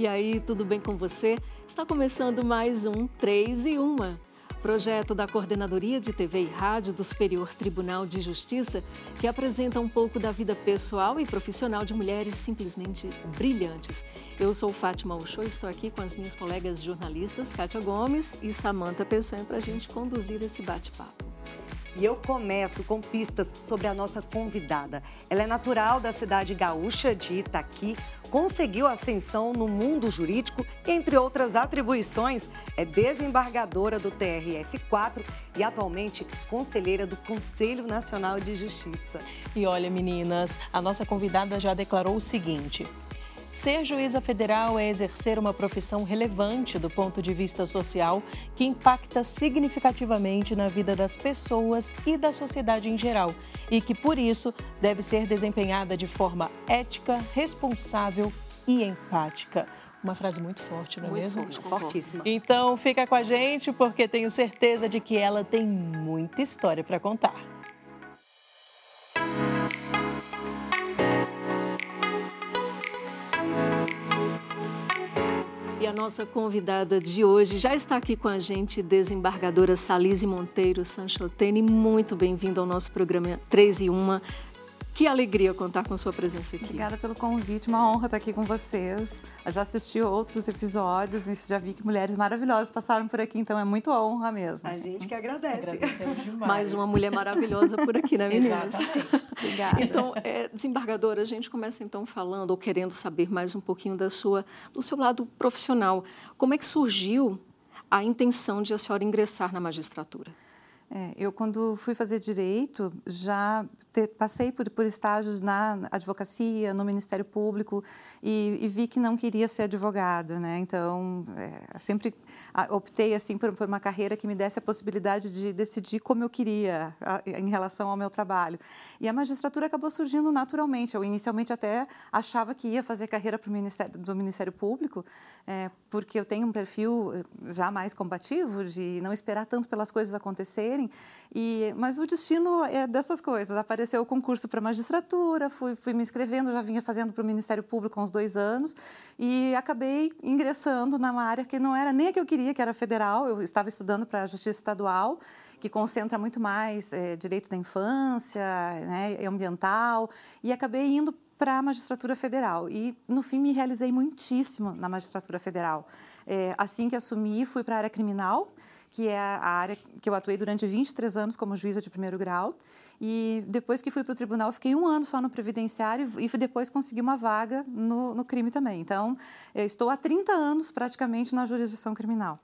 E aí, tudo bem com você? Está começando mais um 3 e 1. Projeto da Coordenadoria de TV e Rádio do Superior Tribunal de Justiça, que apresenta um pouco da vida pessoal e profissional de mulheres simplesmente brilhantes. Eu sou Fátima Uchoa e estou aqui com as minhas colegas jornalistas Kátia Gomes e Samanta Pessan para a gente conduzir esse bate-papo. E eu começo com pistas sobre a nossa convidada. Ela é natural da cidade gaúcha de Itaqui, conseguiu ascensão no mundo jurídico entre outras atribuições, é desembargadora do TRF4 e atualmente conselheira do Conselho Nacional de Justiça. E olha, meninas, a nossa convidada já declarou o seguinte: Ser juíza federal é exercer uma profissão relevante do ponto de vista social que impacta significativamente na vida das pessoas e da sociedade em geral e que, por isso, deve ser desempenhada de forma ética, responsável e empática. Uma frase muito forte, não é muito mesmo? Forte, fortíssima. Então, fica com a gente porque tenho certeza de que ela tem muita história para contar. A nossa convidada de hoje já está aqui com a gente, desembargadora Salise Monteiro Sanchotene. Muito bem-vinda ao nosso programa 3 e 1. Que alegria contar com sua presença aqui. Obrigada pelo convite, uma honra estar aqui com vocês. Eu já assisti outros episódios e já vi que mulheres maravilhosas passaram por aqui, então é muito honra mesmo. A gente que agradece. Mais uma mulher maravilhosa por aqui, né, meninas? Exatamente. Obrigada. Então, é, desembargadora, a gente começa então falando ou querendo saber mais um pouquinho da sua, do seu lado profissional. Como é que surgiu a intenção de a senhora ingressar na magistratura? É, eu, quando fui fazer direito, já te, passei por, por, estágios na advocacia, no Ministério Público e, e vi que não queria ser advogada, né? Então, é, sempre optei assim por, por, uma carreira que me desse a possibilidade de decidir como eu queria a, em relação ao meu trabalho. E a magistratura acabou surgindo naturalmente. Eu inicialmente até achava que ia fazer carreira para o Ministério do Ministério Público, é, porque eu tenho um perfil eh, já mais combativo de não esperar tanto pelas coisas acontecerem e, mas o destino é dessas coisas. Apareceu o concurso para magistratura, fui, fui me inscrevendo, já vinha fazendo para o Ministério Público há uns dois anos e acabei ingressando numa área que não era nem a que eu queria, que era federal. Eu estava estudando para a Justiça Estadual, que concentra muito mais é, direito da infância, né, ambiental, e acabei indo para a magistratura federal. E, no fim, me realizei muitíssimo na magistratura federal. É, assim que assumi, fui para a área criminal, que é a área que eu atuei durante 23 anos como juíza de primeiro grau. E depois que fui para o tribunal, fiquei um ano só no previdenciário e depois consegui uma vaga no, no crime também. Então, estou há 30 anos praticamente na jurisdição criminal.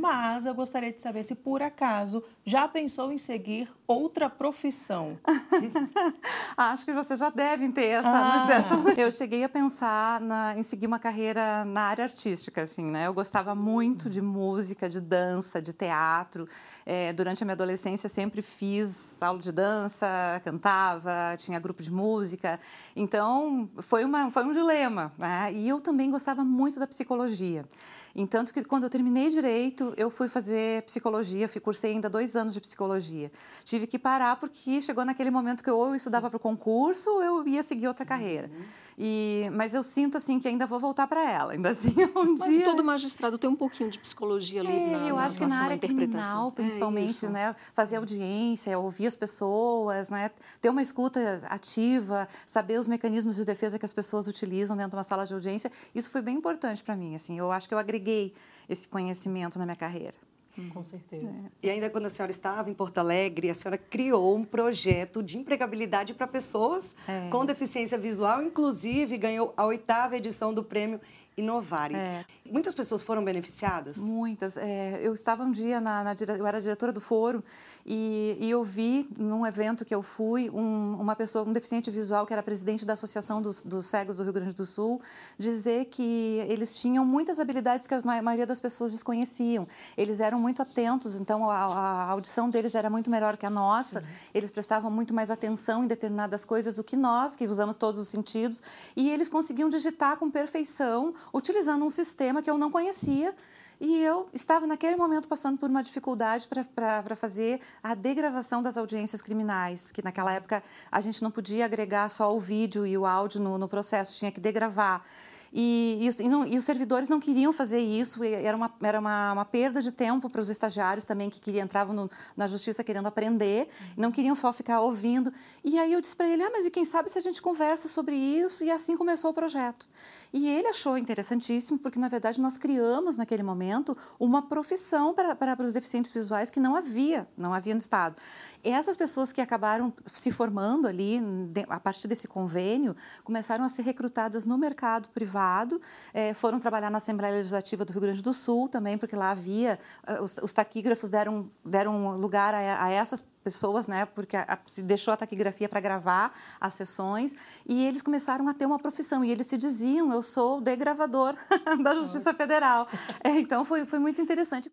Mas eu gostaria de saber se, por acaso, já pensou em seguir outra profissão? Acho que vocês já devem ter essa, Ah. essa- Eu cheguei a pensar na- em seguir uma carreira na área artística, assim, né? Eu gostava muito de música, de dança, de teatro. É, durante a minha adolescência, sempre fiz aula de dança, cantava, tinha grupo de música. Então, foi, uma, foi um dilema. Né? E eu também gostava muito da psicologia. Entanto que quando eu terminei direito, eu fui fazer psicologia, fui cursei ainda dois anos de psicologia. Tive que parar porque chegou naquele momento que eu ou eu estudava para o concurso ou eu ia seguir outra carreira. E, mas eu sinto assim que ainda vou voltar para ela. Ainda assim, um Mas dia. todo magistrado tem um pouquinho de psicologia ali É, na, eu na acho que atuação, na área criminal, É principalmente, isso. né? Fazer audiência, ouvir as pessoas, né? Ter uma escuta ativa, saber os mecanismos de defesa que as pessoas utilizam dentro de uma sala de audiência, isso foi bem importante para mim, assim. Eu acho que eu agreguei esse conhecimento na minha carreira. Com certeza. E ainda quando a senhora estava em Porto Alegre, a senhora criou um projeto de empregabilidade para pessoas É. com deficiência visual, inclusive ganhou a oitava edição do prêmio Inovare. É. Muitas pessoas foram beneficiadas? Muitas. É, eu estava um dia na, na eu era diretora do foro e, e eu vi num evento que eu fui um- uma pessoa, um deficiente visual que era presidente da Associação dos, dos Cegos do Rio Grande do Sul, dizer que eles tinham muitas habilidades que a ma- maioria das pessoas desconheciam. Eles eram muito atentos, então a, a audição deles era muito melhor que a nossa. Eles prestavam muito mais atenção em determinadas coisas do que nós, que usamos todos os sentidos, e eles conseguiam digitar com perfeição, utilizando um sistema que eu não conhecia. E eu estava naquele momento passando por uma dificuldade para fazer a degravação das audiências criminais, que naquela época a gente não podia agregar só o vídeo e o áudio no, no processo, tinha que degravar. E, e, e, não, e, os servidores não queriam fazer isso, era uma, era uma, uma perda de tempo para os estagiários também que queriam, entravam no, na justiça querendo aprender, não queriam só ficar ouvindo. E aí eu disse para ele: ah, mas e quem sabe se a gente conversa sobre isso? E assim começou o projeto. E ele achou interessantíssimo, porque na verdade nós criamos naquele momento uma profissão para, para, os deficientes visuais que não havia, não havia no Estado. Essas pessoas que acabaram se formando ali, a partir desse convênio, começaram a ser recrutadas no mercado privado, é, foram trabalhar na Assembleia Legislativa do Rio Grande do Sul também, porque lá havia, eh, os, os taquígrafos deram, deram lugar a, a essas pessoas, né, porque a, a, deixou a taquigrafia para gravar as sessões, e eles começaram a ter uma profissão, e eles se diziam, eu sou degravador da Justiça Federal. É, então, foi, foi muito interessante.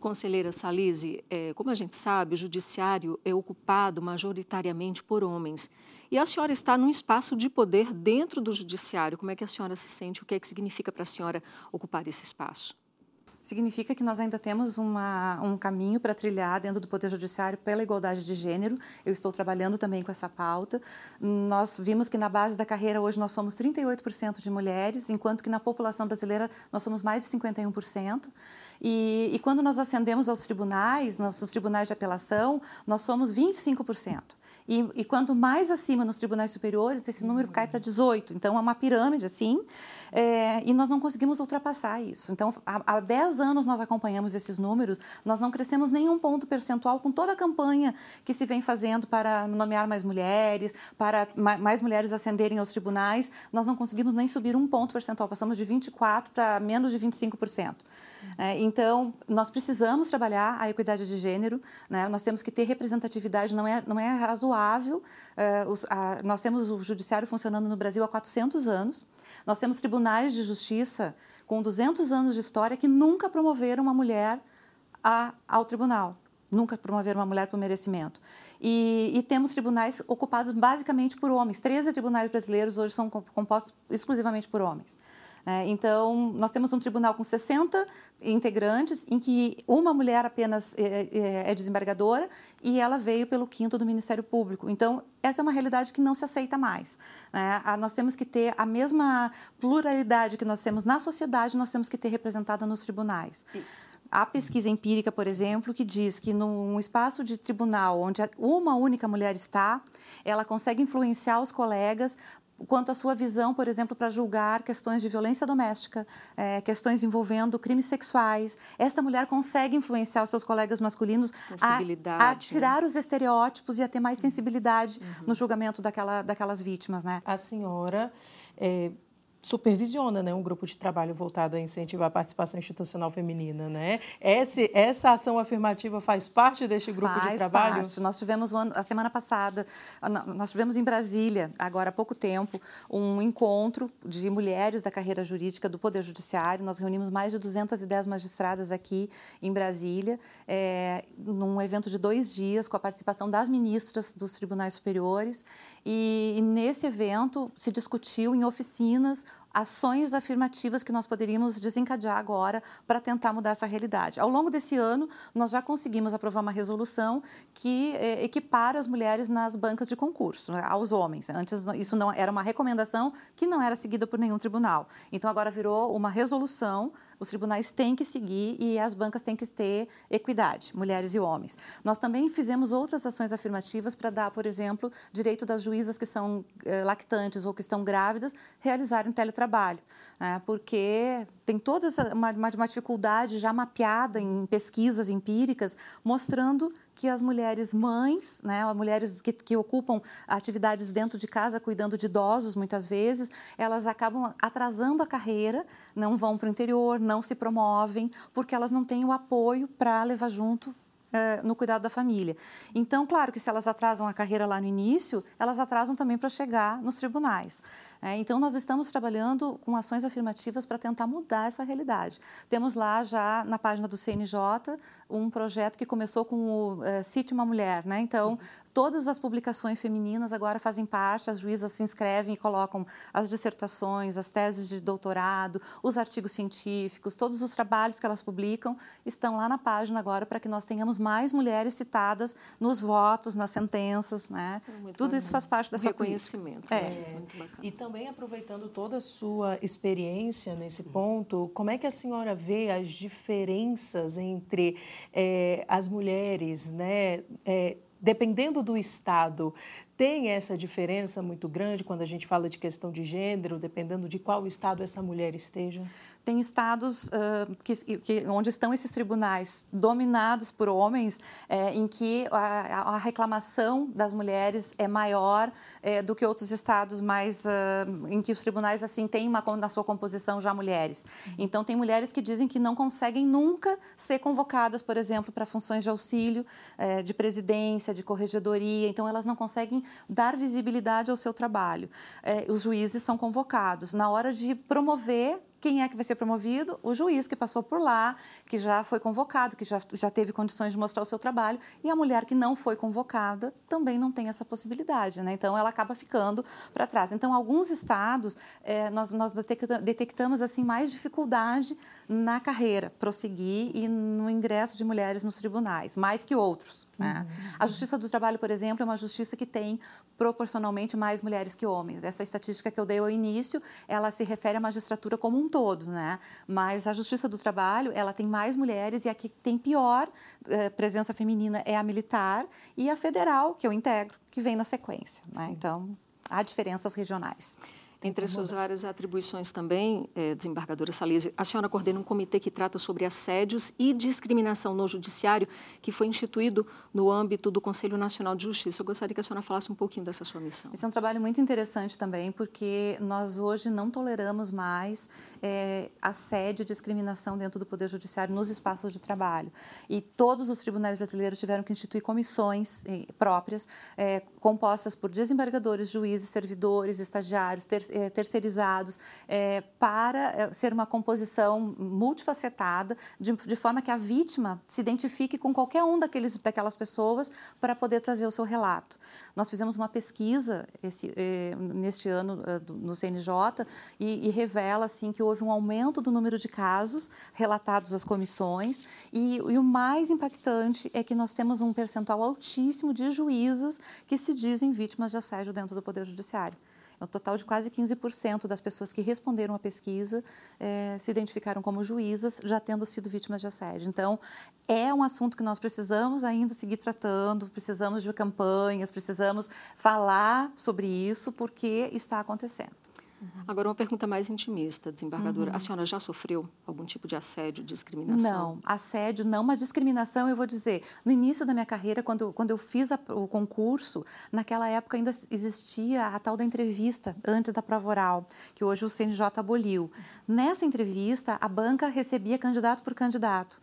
Conselheira Salise, é, como a gente sabe, o judiciário é ocupado majoritariamente por homens. E a senhora está num espaço de poder dentro do judiciário. Como é que a senhora se sente? O que é que significa para a senhora ocupar esse espaço? Significa que nós ainda temos uma, um caminho para trilhar dentro do Poder Judiciário pela igualdade de gênero. Eu estou trabalhando também com essa pauta. Nós vimos que na base da carreira hoje nós somos 38% de mulheres, enquanto que na população brasileira nós somos mais de 51%. E, e quando nós ascendemos aos tribunais, nos tribunais de apelação, nós somos 25%. E, e quanto mais acima nos tribunais superiores, esse número cai para 18%. Então, é uma pirâmide, assim, é, e nós não conseguimos ultrapassar isso. Então, há, há 10 anos nós acompanhamos esses números, nós não crescemos nenhum ponto percentual com toda a campanha que se vem fazendo para nomear mais mulheres, para mais mulheres ascenderem aos tribunais, nós não conseguimos nem subir um ponto percentual, passamos de 24% para menos de 25%. É, então, nós precisamos trabalhar a equidade de gênero, né? nós temos que ter representatividade, não é, não é razoável. É, os, a, nós temos o judiciário funcionando no Brasil há 400 anos, nós temos tribunais de justiça com 200 anos de história que nunca promoveram uma mulher a, ao tribunal. Nunca promoveram uma mulher por merecimento. E, e, temos tribunais ocupados basicamente por homens. 13 tribunais brasileiros hoje são compostos exclusivamente por homens. É, então, nós temos um tribunal com 60 integrantes, em que uma mulher apenas é, é, é desembargadora e ela veio pelo quinto do Ministério Público. Então, essa é uma realidade que não se aceita mais. Né? Nós temos que ter a mesma pluralidade que nós temos na sociedade, nós temos que ter representada nos tribunais. Há pesquisa empírica, por exemplo, que diz que num espaço de tribunal onde uma única mulher está, ela consegue influenciar os colegas quanto à sua visão, por exemplo, para julgar questões de violência doméstica, é, questões envolvendo crimes sexuais. Essa mulher consegue influenciar os seus colegas masculinos a, a, né? tirar né? os estereótipos e a ter mais sensibilidade uhum. no julgamento daquela, daquelas vítimas, né? A senhora é, supervisiona né, um grupo de trabalho voltado a incentivar a participação institucional feminina. Né? Esse, essa ação afirmativa faz parte deste grupo faz de trabalho? Parte. Nós tivemos a semana passada, nós tivemos em Brasília, agora há pouco tempo, um encontro de mulheres da carreira jurídica do Poder Judiciário. Nós reunimos mais de 210 magistradas aqui em Brasília, é, num evento de dois dias, com a participação das ministras dos tribunais superiores. E, e nesse evento se discutiu em oficinas ações afirmativas que nós poderíamos desencadear agora para tentar mudar essa realidade. Ao longo desse ano, nós já conseguimos aprovar uma resolução que eh, equipara as mulheres nas bancas de concurso, né, aos homens. Antes, isso não era uma recomendação que não era seguida por nenhum tribunal. Então, agora virou uma resolução os tribunais têm que seguir e as bancas têm que ter equidade, mulheres e homens. Nós também fizemos outras ações afirmativas para dar, por exemplo, direito das juízas que são eh, lactantes ou que estão grávidas realizarem teletrabalho, né? porque tem toda uma, uma dificuldade já mapeada em pesquisas empíricas mostrando que as mulheres mães, né, mulheres que, que, ocupam atividades dentro de casa, cuidando de idosos muitas vezes, elas acabam atrasando a carreira, não vão para o interior, não se promovem, porque elas não têm o apoio para levar junto no cuidado da família. Então, claro que se elas atrasam a carreira lá no início, elas atrasam também para chegar nos tribunais. É, então, nós estamos trabalhando com ações afirmativas para tentar mudar essa realidade. Temos lá já na página do CNJ um projeto que começou com o é, Cite uma Mulher. Né? Então, Todas as publicações femininas agora fazem parte, as juízas se inscrevem e colocam as dissertações, as teses de doutorado, os artigos científicos, todos os trabalhos que elas publicam estão lá na página agora para que nós tenhamos mais mulheres citadas nos votos, nas sentenças, né? É Tudo isso faz parte dessa reconhecimento. É. é. E também aproveitando toda a sua experiência nesse ponto, como é que a senhora vê as diferenças entre é, as mulheres, né? Dependendo do estado, tem essa diferença muito grande quando a gente fala de questão de gênero, dependendo de qual estado essa mulher esteja? tem estados uh, que, que, onde estão esses tribunais dominados por homens, é, em que a, a, reclamação das mulheres é maior é, do que outros estados mais uh, em que os tribunais assim têm uma, na sua composição já mulheres. Uhum. Então tem mulheres que dizem que não conseguem nunca ser convocadas, por exemplo, para funções de auxílio, é, de presidência, de corregedoria. Então elas não conseguem dar visibilidade ao seu trabalho. os juízes são convocados na hora de promover quem é que vai ser promovido? O juiz que passou por lá, que já foi convocado, que já, já teve condições de mostrar o seu trabalho, e a mulher que não foi convocada também não tem essa possibilidade, né? Então, ela acaba ficando para trás. Então, alguns estados, é, nós, nós detectamos, assim, mais dificuldade na carreira, prosseguir e no ingresso de mulheres nos tribunais, mais que outros. Né? Uhum. A Justiça do Trabalho, por exemplo, é uma justiça que tem proporcionalmente mais mulheres que homens. Essa estatística que eu dei ao início, ela se refere à magistratura como um todo, né? Mas a Justiça do Trabalho, ela tem mais mulheres e a que tem pior eh, presença feminina é a militar e a federal, que eu integro, que vem na sequência, né? Então, há diferenças regionais. Entre as suas várias atribuições também, é, desembargadora Salese, a senhora coordena um comitê que trata sobre assédios e discriminação no judiciário, que foi instituído no âmbito do Conselho Nacional de Justiça. Eu gostaria que a senhora falasse um pouquinho dessa sua missão. Esse é um trabalho muito interessante também, porque nós hoje não toleramos mais é, assédio e discriminação dentro do Poder Judiciário nos espaços de trabalho. E todos os tribunais brasileiros tiveram que instituir comissões eh, próprias, é, compostas por desembargadores, juízes, servidores, estagiários, ter é, terceirizados, é, para é, ser uma composição multifacetada, de, de, forma que a vítima se identifique com qualquer um daqueles, daquelas pessoas para poder trazer o seu relato. Nós fizemos uma pesquisa esse, neste ano no CNJ e, e, revela assim, que houve um aumento do número de casos relatados às comissões e, e o mais impactante é que nós temos um percentual altíssimo de juízas que se dizem vítimas de assédio dentro do Poder Judiciário. É um total de quase 15% das pessoas que responderam à pesquisa é, se identificaram como juízas, já tendo sido vítimas de assédio. Então, é um assunto que nós precisamos ainda seguir tratando, precisamos de campanhas, precisamos falar sobre isso, porque está acontecendo. Uhum. Agora, uma pergunta mais intimista, desembargadora. Uhum. A senhora já sofreu algum tipo de assédio, discriminação? Não, assédio não, mas discriminação, eu vou dizer, no início da minha carreira, quando, quando eu fiz a, o concurso, naquela época ainda existia a tal da entrevista, antes da prova oral, que hoje o CNJ aboliu. Nessa entrevista, a banca recebia candidato por candidato.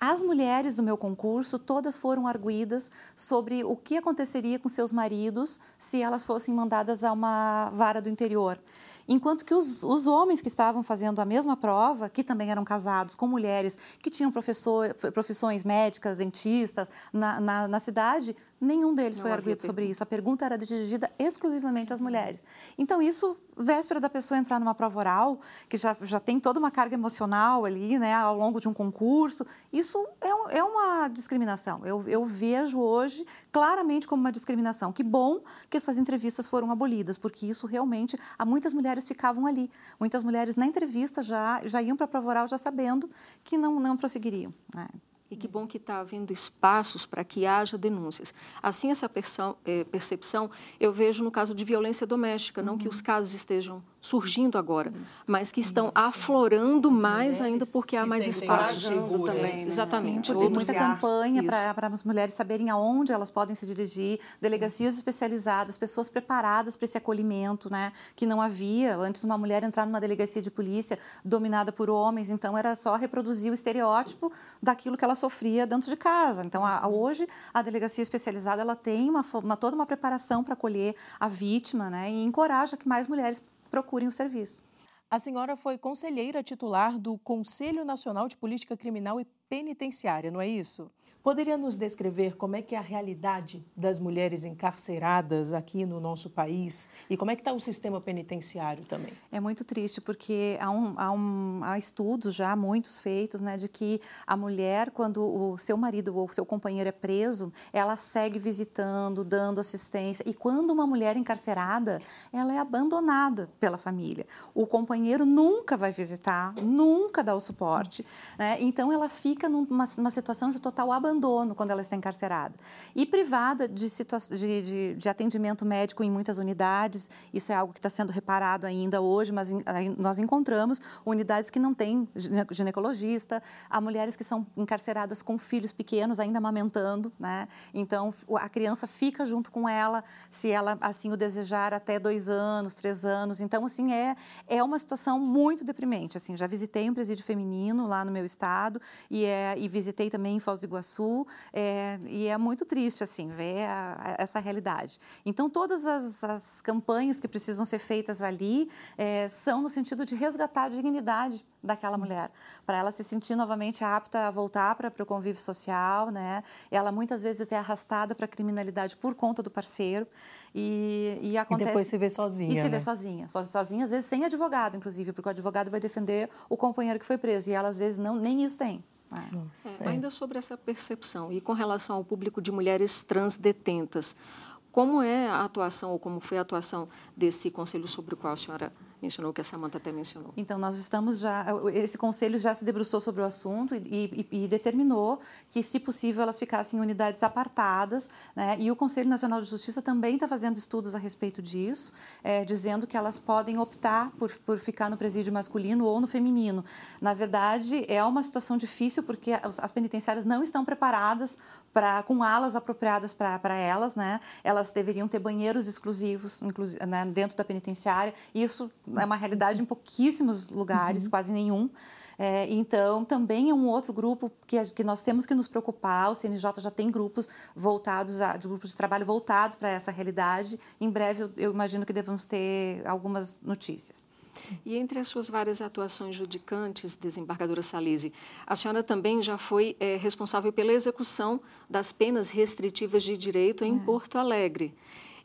As mulheres do meu concurso, todas foram arguídas sobre o que aconteceria com seus maridos se elas fossem mandadas a uma vara do interior. Enquanto que os, os homens que estavam fazendo a mesma prova, que também eram casados com mulheres que tinham professor, profissões médicas, dentistas na, na, na cidade, nenhum deles Não foi arguído sobre isso. A pergunta era dirigida exclusivamente às mulheres. Então, isso, véspera da pessoa entrar numa prova oral, que já, já tem toda uma carga emocional ali, né, ao longo de um concurso, isso é, é uma discriminação. Eu, eu vejo hoje claramente como uma discriminação. Que bom que essas entrevistas foram abolidas, porque isso realmente, há muitas mulheres mulheres ficavam ali. Muitas mulheres na entrevista já, já iam para a prova oral já sabendo que não, não prosseguiriam. Né? E que bom que está havendo espaços para que haja denúncias. Assim, essa eh, percepção eu vejo no caso de violência doméstica, uhum. não que os uhum. casos estejam surgindo agora, Isso. mas que estão Isso. aflorando as mais ainda porque há mais espaços seguros. Também, né? Exatamente. Sim, tem muita campanha para as mulheres saberem aonde elas podem se dirigir, delegacias Sim. especializadas, pessoas preparadas para esse acolhimento, né? Que não havia antes uma mulher entrar numa delegacia de polícia dominada por homens, então era só reproduzir o estereótipo daquilo que ela sofria dentro de casa. Então a, uhum. hoje a delegacia especializada ela tem uma, uma toda uma preparação para acolher a vítima, né? E encoraja que mais mulheres procurem o serviço. A senhora foi conselheira titular do Conselho Nacional de Política Criminal e Penitenciária, não é isso? Poderia nos descrever como é que é a realidade das mulheres encarceradas aqui no nosso país e como é que está o sistema penitenciário também? É muito triste porque há, um, há, um, há estudos já muitos feitos, né, de que a mulher quando o seu marido ou seu companheiro é preso, ela segue visitando, dando assistência e quando uma mulher encarcerada, ela é abandonada pela família. O companheiro nunca vai visitar, nunca dá o suporte, né? Então ela fica numa, numa situação de total abandono quando ela está encarcerada. E privada de, de, de, de atendimento médico em muitas unidades, isso é algo que está sendo reparado ainda hoje, mas nós encontramos unidades que não têm ginecologista, há mulheres que são encarceradas com filhos pequenos ainda amamentando, né? Então a criança fica junto com ela, se ela assim o desejar, até dois anos, três anos. Então assim é é uma situação muito deprimente. Assim, já visitei um presídio feminino lá no meu estado e é e visitei também em Foz do Iguaçu é, e é muito triste assim ver a, a, essa realidade. Então todas as, as, campanhas que precisam ser feitas ali é, são no sentido de resgatar a dignidade daquela Sim. mulher, para ela se sentir novamente apta a voltar para o convívio social, né? Ela muitas vezes é arrastada para a criminalidade por conta do parceiro e, e acontece. E depois se vê sozinha. E se né? vê sozinha, sozinha às vezes sem advogado, inclusive, porque o advogado vai defender o companheiro que foi preso e ela às vezes não nem isso tem. É. É, ainda sobre essa percepção e com relação ao público de mulheres trans detentas, como é a atuação ou como foi a atuação desse conselho sobre o qual a senhora mencionou, que a Samanta até mencionou. Então, nós estamos já, esse conselho já se debruçou sobre o assunto e, e, e determinou que, se possível, elas ficassem em unidades apartadas, né? E o Conselho Nacional de Justiça também está fazendo estudos a respeito disso, é, dizendo que elas podem optar por, por ficar no presídio masculino ou no feminino. Na verdade, é uma situação difícil porque as penitenciárias não estão preparadas para com alas apropriadas para elas, né? Elas deveriam ter banheiros exclusivos, né, dentro da penitenciária. Isso é uma realidade em pouquíssimos lugares, uhum. quase nenhum. É, então, também é um outro grupo que, que nós temos que nos preocupar. O CNJ já tem grupos voltados, a, grupos de trabalho voltados para essa realidade. Em breve, eu, eu imagino que devemos ter algumas notícias. E entre as suas várias atuações judicantes, desembargadora Salise, a senhora também já foi é, responsável pela execução das penas restritivas de direito em é. Porto Alegre.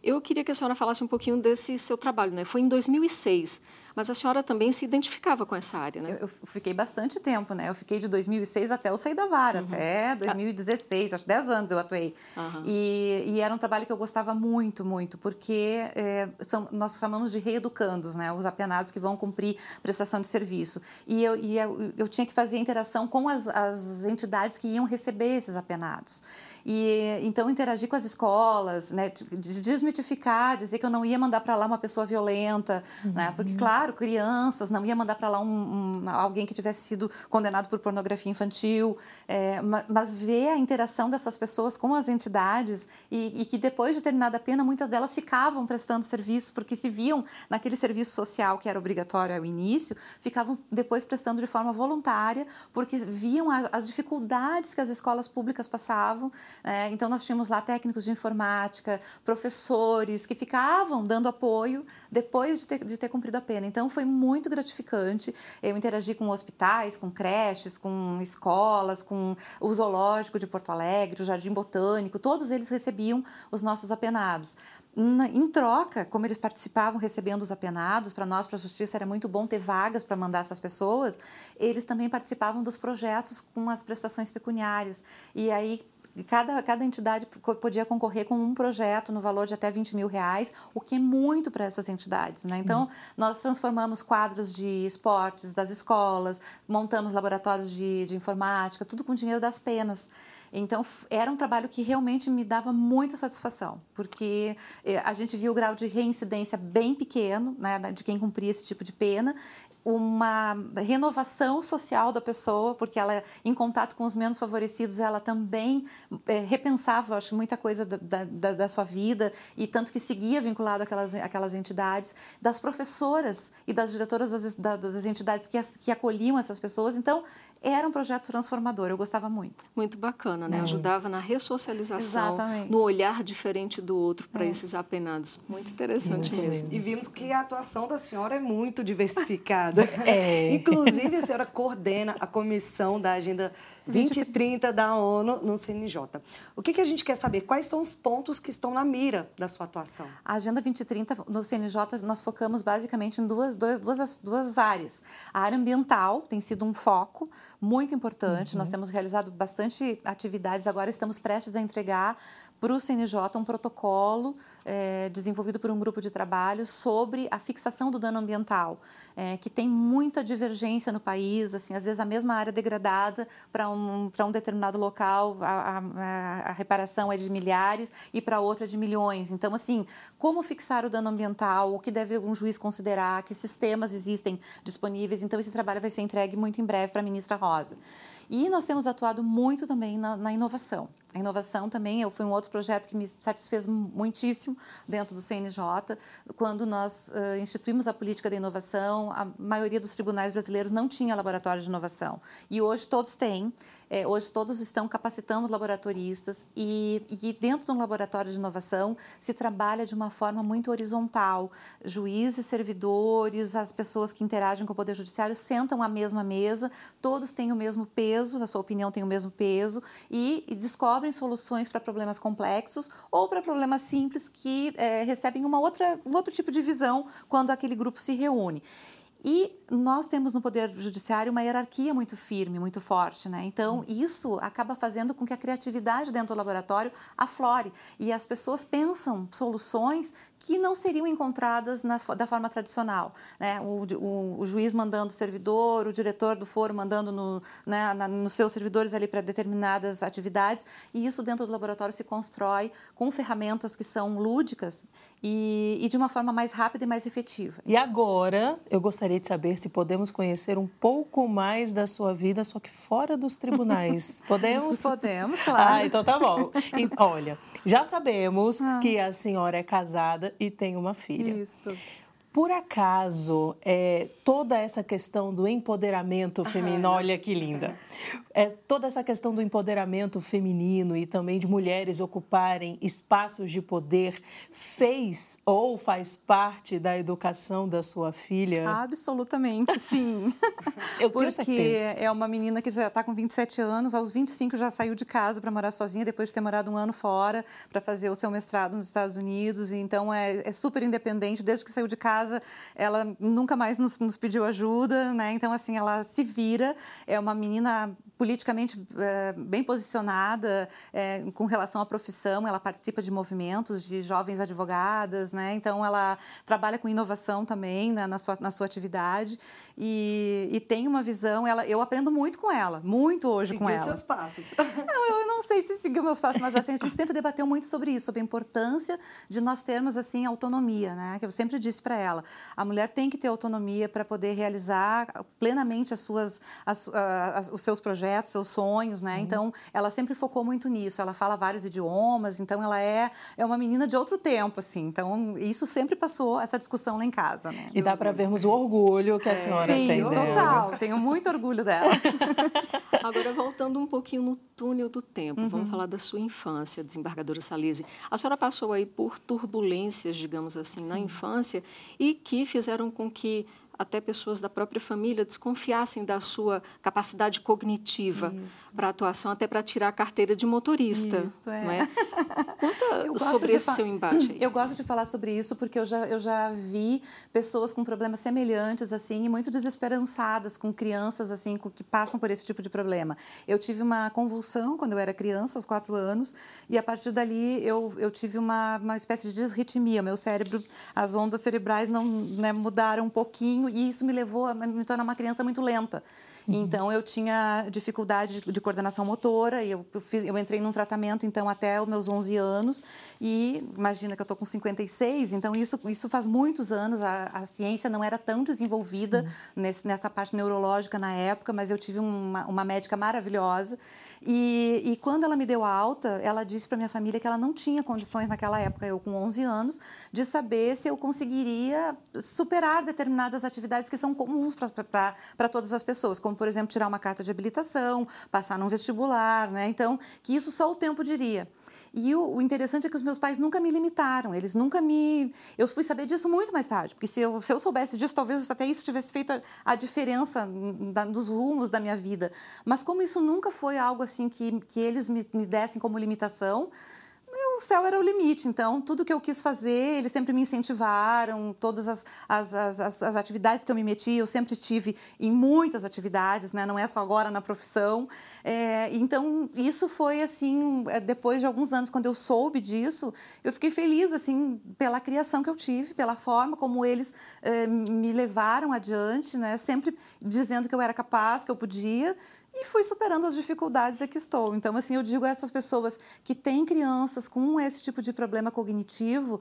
Eu queria que a senhora falasse um pouquinho desse seu trabalho. Né? Foi em 2006, mas a senhora também se identificava com essa área, né? Eu, eu fiquei bastante tempo, né? Eu fiquei de 2006 até eu sair da vara, uhum. até 2016, acho 10 anos eu atuei. Uhum. E, e, era um trabalho que eu gostava muito, muito, porque é, são, nós chamamos de reeducandos, né? Os apenados que vão cumprir prestação de serviço. E eu, e eu, eu tinha que fazer interação com as, as entidades que iam receber esses apenados. E então interagir com as escolas, né, de desmitificar, dizer que eu não ia mandar para lá uma pessoa violenta, uhum. né, porque claro, crianças, não ia mandar para lá um, um, alguém que tivesse sido condenado por pornografia infantil, é, mas ver a interação dessas pessoas com as entidades e, e, que depois de terminada a pena, muitas delas ficavam prestando serviço porque se viam naquele serviço social que era obrigatório ao início, ficavam depois prestando de forma voluntária porque viam a, as dificuldades que as escolas públicas passavam é, então, nós tínhamos lá técnicos de informática, professores que ficavam dando apoio depois de ter, de ter cumprido a pena. Então, foi muito gratificante. Eu interagi com hospitais, com creches, com escolas, com o Zoológico de Porto Alegre, o Jardim Botânico, todos eles recebiam os nossos apenados. Em troca, como eles participavam recebendo os apenados, para nós, para a Justiça, era muito bom ter vagas para mandar essas pessoas, eles também participavam dos projetos com as prestações pecuniárias. E aí, cada, cada entidade podia concorrer com um projeto no valor de até 20 mil reais, o que é muito para essas entidades. Né? Então, nós transformamos quadros de esportes das escolas, montamos laboratórios de, de informática, tudo com dinheiro das penas. Então, era um trabalho que realmente me dava muita satisfação, porque eh, a gente viu o grau de reincidência bem pequeno né, de quem cumpria esse tipo de pena uma renovação social da pessoa, porque ela, em contato com os menos favorecidos, ela também é, repensava, acho, muita coisa da, da, da, sua vida, e tanto que seguia vinculado àquelas, àquelas entidades, das professoras e das diretoras das, das entidades que, as, que acolhiam essas pessoas. Então, era um projeto transformador, eu gostava muito. Muito bacana, né? É. Ajudava na ressocialização, Exatamente. no olhar diferente do outro para é. esses apenados. Muito interessante muito mesmo. E vimos que a atuação da senhora é muito diversificada. É. Inclusive, a senhora coordena a comissão da Agenda 2030 da ONU no CNJ. O que, que a gente quer saber? Quais são os pontos que estão na mira da sua atuação? A Agenda 2030 no CNJ nós focamos basicamente em duas, duas, duas, duas áreas. A área ambiental tem sido um foco muito importante. Uhum. Nós temos realizado bastante atividades. Agora estamos prestes a entregar para o CNJ um protocolo é, desenvolvido por um grupo de trabalho sobre a fixação do dano ambiental, é, que tem muita divergência no país, assim, às vezes a mesma área degradada para um, um determinado local, a, a, a reparação é de milhares e para outra é de milhões. Então, assim, como fixar o dano ambiental, o que deve um juiz considerar, que sistemas existem disponíveis. Então, esse trabalho vai ser entregue muito em breve para a ministra Rosa. E nós temos atuado muito também na, na inovação. A inovação também foi um outro projeto que me satisfez muitíssimo dentro do CNJ. Quando nós uh, instituímos a política da inovação, a maioria dos tribunais brasileiros não tinha laboratório de inovação. E hoje todos têm. É, hoje todos estão capacitando laboratoristas e, e dentro de um laboratório de inovação se trabalha de uma forma muito horizontal. Juízes, servidores, as pessoas que interagem com o Poder Judiciário sentam à mesma mesa, todos têm o mesmo peso, na sua opinião, têm o mesmo peso e, e descobrem soluções para problemas complexos ou para problemas simples que é, recebem uma outra, um outro tipo de visão quando aquele grupo se reúne. E nós temos no Poder Judiciário uma hierarquia muito firme, muito forte, né? Então, isso acaba fazendo com que a criatividade dentro do laboratório aflore e as pessoas pensam soluções que não seriam encontradas na, da forma tradicional. Né? O, o, o, juiz mandando o servidor, o diretor do foro mandando no, né, na, nos seus servidores ali para determinadas atividades, e isso dentro do laboratório se constrói com ferramentas que são lúdicas e, e de uma forma mais rápida e mais efetiva. E agora, eu gostaria de saber se podemos conhecer um pouco mais da sua vida, só que fora dos tribunais. Podemos? Podemos, claro. Ah, então tá bom. E, olha, já sabemos ah. que a senhora é casada e tem uma filha. Isso. Por acaso, é, toda essa questão do empoderamento feminino, ah, olha que linda, é, toda essa questão do empoderamento feminino e também de mulheres ocuparem espaços de poder fez ou faz parte da educação da sua filha? Absolutamente, sim. Eu Porque certeza. é uma menina que já está com 27 anos, aos 25 já saiu de casa para morar sozinha, depois de ter morado um ano fora, para fazer o seu mestrado nos Estados Unidos. Então, é, é super independente, desde que saiu de casa casa, ela nunca mais nos, nos pediu ajuda, né? Então, assim, ela se vira, é uma menina politicamente é, bem posicionada é, com relação à profissão, ela participa de movimentos de jovens advogadas, né? Então ela trabalha com inovação também né, na, sua, na sua atividade e, e tem uma visão. Ela, eu aprendo muito com ela, muito hoje Seguiu com ela. seus passos. Não, eu não sei se seguiu meus passos, mas assim, a gente sempre debateu muito sobre isso, sobre a importância de nós termos assim autonomia, né? Que eu sempre disse para ela, a mulher tem que ter autonomia para poder realizar plenamente as suas, as, as, os seus projetos seus sonhos, né? Uhum. Então, ela sempre focou muito nisso. Ela fala vários idiomas, então ela é, é uma menina de outro tempo, assim. Então, isso sempre passou essa discussão lá em casa, né? E dá para vermos o orgulho que a é. senhora Sim, tem. Sim, total. Tenho muito orgulho dela. Agora, voltando um pouquinho no túnel do tempo, uhum. vamos falar da sua infância, desembargadora Salise. A senhora passou aí por turbulências, digamos assim, Sim. na infância e que fizeram com que até pessoas da própria família desconfiassem da sua capacidade cognitiva para atuação, até para tirar a carteira de motorista. Isso, é. Não é? Conta sobre esse seu embate. Aí. Eu gosto de falar sobre isso porque eu já, eu já vi pessoas com problemas semelhantes assim e muito desesperançadas com crianças assim com, que passam por esse tipo de problema. Eu tive uma convulsão quando eu era criança, aos quatro anos, e a partir dali eu, eu tive uma, uma espécie de desritmia. Meu cérebro, as ondas cerebrais não né, mudaram um pouquinho e isso me levou a me tornar uma criança muito lenta. Uhum. Então, eu tinha dificuldade de, de coordenação motora, e eu, eu, fiz, eu, entrei num tratamento, então, até os meus 11 anos, e imagina que eu estou com 56, então, isso, isso faz muitos anos, a, a ciência não era tão desenvolvida nesse, nessa parte neurológica na época, mas eu tive uma, uma médica maravilhosa, e, e quando ela me deu alta, ela disse para minha família que ela não tinha condições naquela época, eu com 11 anos, de saber se eu conseguiria superar determinadas atividades atividades que são comuns para todas as pessoas, como, por exemplo, tirar uma carta de habilitação, passar num vestibular, né? Então, que isso só o tempo diria. E o, o, interessante é que os meus pais nunca me limitaram, eles nunca me. Eu fui saber disso muito mais tarde, porque se eu, se eu soubesse disso, talvez até isso tivesse feito a, a diferença da, dos rumos da minha vida. Mas como isso nunca foi algo assim que, que eles me, me dessem como limitação, o céu era o limite. Então, tudo que eu quis fazer, eles sempre me incentivaram, todas as, as, as, as, atividades que eu me meti, eu sempre tive em muitas atividades, né? não é só agora na profissão. É, então, isso foi assim, é, depois de alguns anos, quando eu soube disso, eu fiquei feliz assim pela criação que eu tive, pela forma como eles é, me levaram adiante, né? sempre dizendo que eu era capaz, que eu podia e fui superando as dificuldades a que estou. Então, assim, eu digo a essas pessoas que têm crianças com esse tipo de problema cognitivo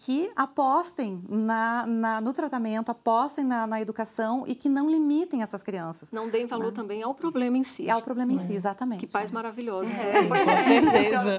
que apostem na, na, no tratamento, apostem na, na, educação e que não limitem essas crianças. Não deem valor né? também ao problema em si. Ao problema em si, exatamente. Que pais maravilhosos. É, Sim, com certeza.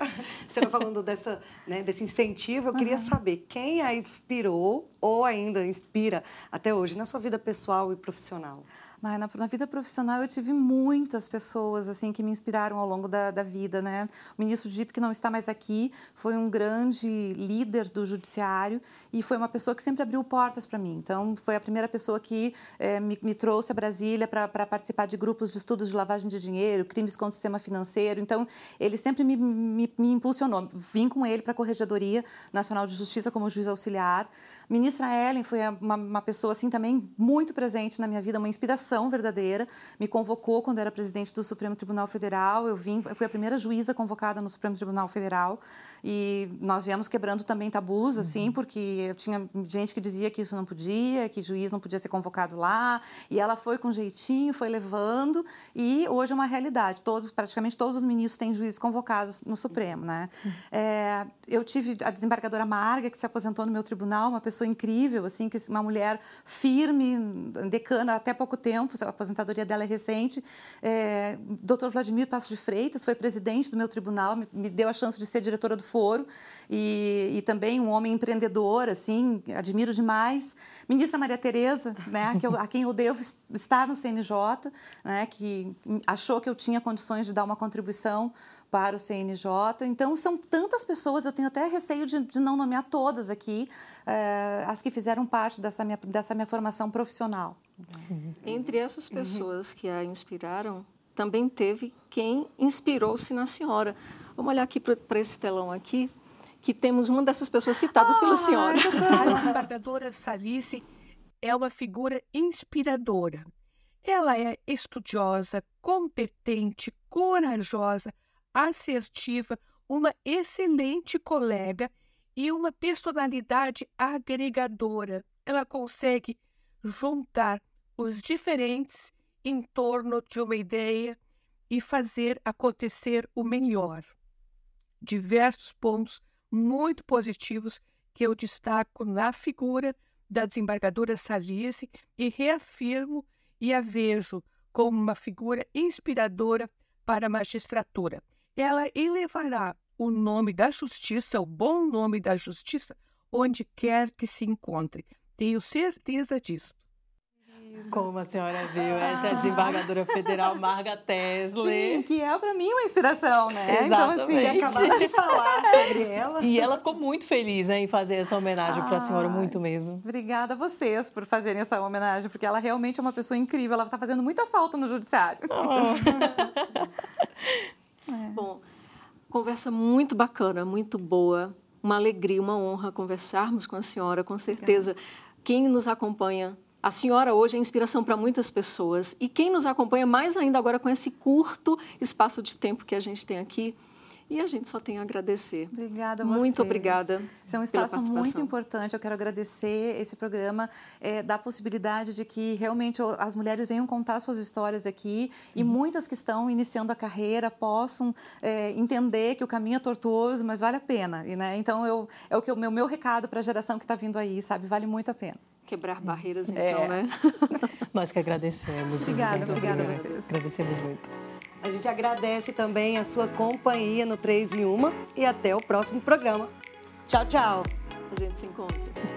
Você está falando dessa, né, desse incentivo, eu queria uhum. saber quem a inspirou ou ainda inspira até hoje na sua vida pessoal e profissional. Na, na, na, vida profissional eu tive muitas pessoas assim que me inspiraram ao longo da, da vida, né? O ministro Dip, que não está mais aqui, foi um grande líder do judiciário e foi uma pessoa que sempre abriu portas para mim. Então, foi a primeira pessoa que é, me, me, trouxe a Brasília para participar de grupos de estudos de lavagem de dinheiro, crimes contra o sistema financeiro. Então, ele sempre me, me, me impulsionou. Vim com ele para a Corregedoria Nacional de Justiça como juiz auxiliar. Ministra Ellen foi uma, uma pessoa assim também muito presente na minha vida, uma inspiração verdadeira. Me convocou quando era presidente do Supremo Tribunal Federal. Eu vim, eu fui a primeira juíza convocada no Supremo Tribunal Federal e nós viemos quebrando também tabus, assim, uhum. porque tinha gente que dizia que isso não podia, que juiz não podia ser convocado lá. E ela foi com jeitinho, foi levando e hoje é uma realidade. Todos, praticamente todos os ministros têm juízes convocados no Supremo, né? Uhum. É, eu tive a desembargadora Marga que se aposentou no meu tribunal, uma pessoa incrível, assim, que uma mulher firme, decana até pouco tempo tempo, a aposentadoria dela é recente. É, Dr. Vladimir Passo de Freitas foi presidente do meu tribunal, me, me deu a chance de ser diretora do foro e, e, também um homem empreendedor, assim, admiro demais. Ministra Maria Tereza, né, que eu, a quem eu devo estar no CNJ, né, que achou que eu tinha condições de dar uma contribuição para o CNJ. Então, são tantas pessoas, eu tenho até receio de, de não nomear todas aqui, é, as que fizeram parte dessa minha, dessa minha formação profissional. Sim. Entre essas pessoas que a inspiraram, também teve quem inspirou-se na senhora. Vamos olhar aqui para esse telão aqui, que temos uma dessas pessoas citadas ah, pela senhora. A desembargadora Salice é uma figura inspiradora. Ela é estudiosa, competente, corajosa, assertiva, uma excelente colega e uma personalidade agregadora. Ela consegue juntar os diferentes em torno de uma ideia e fazer acontecer o melhor. Diversos pontos muito positivos que eu destaco na figura da desembargadora Salise e reafirmo e a vejo como uma figura inspiradora para a magistratura. Ela elevará o nome da justiça, o bom nome da justiça, onde quer que se encontre. Tenho certeza disso. Como a senhora viu, essa é a desembargadora federal Marga Tesler. Sim, que é para mim uma inspiração, né? Exatamente. Então, assim, acabou de falar sobre ela. E ela ficou muito feliz né, em fazer essa homenagem para a senhora, muito mesmo. Obrigada a vocês por fazerem essa homenagem, porque ela realmente é uma pessoa incrível, ela está fazendo muita falta no judiciário. Oh. é. Bom, conversa muito bacana, muito boa. Uma alegria, uma honra conversarmos com a senhora, com certeza. Quem nos acompanha a senhora hoje é inspiração para muitas pessoas. E quem nos acompanha mais ainda agora com esse curto espaço de tempo que a gente tem aqui, e a gente só tem a agradecer. Obrigada a vocês. Muito obrigada. Esse é um espaço muito importante. Eu quero agradecer esse programa, é, dá a possibilidade de que realmente as mulheres venham contar suas histórias aqui Sim. e muitas que estão iniciando a carreira possam é, entender que o caminho é tortuoso, mas vale a pena. E, né, então, eu, é o que o meu, meu recado para a geração que está vindo aí, sabe? Vale muito a pena. Quebrar barreiras, então, é. né? Nós que agradecemos. Obrigada, obrigada a vocês. Agradecemos muito. A gente agradece também a sua companhia no 3 em 1 e até o próximo programa. Tchau, tchau. A gente se encontra.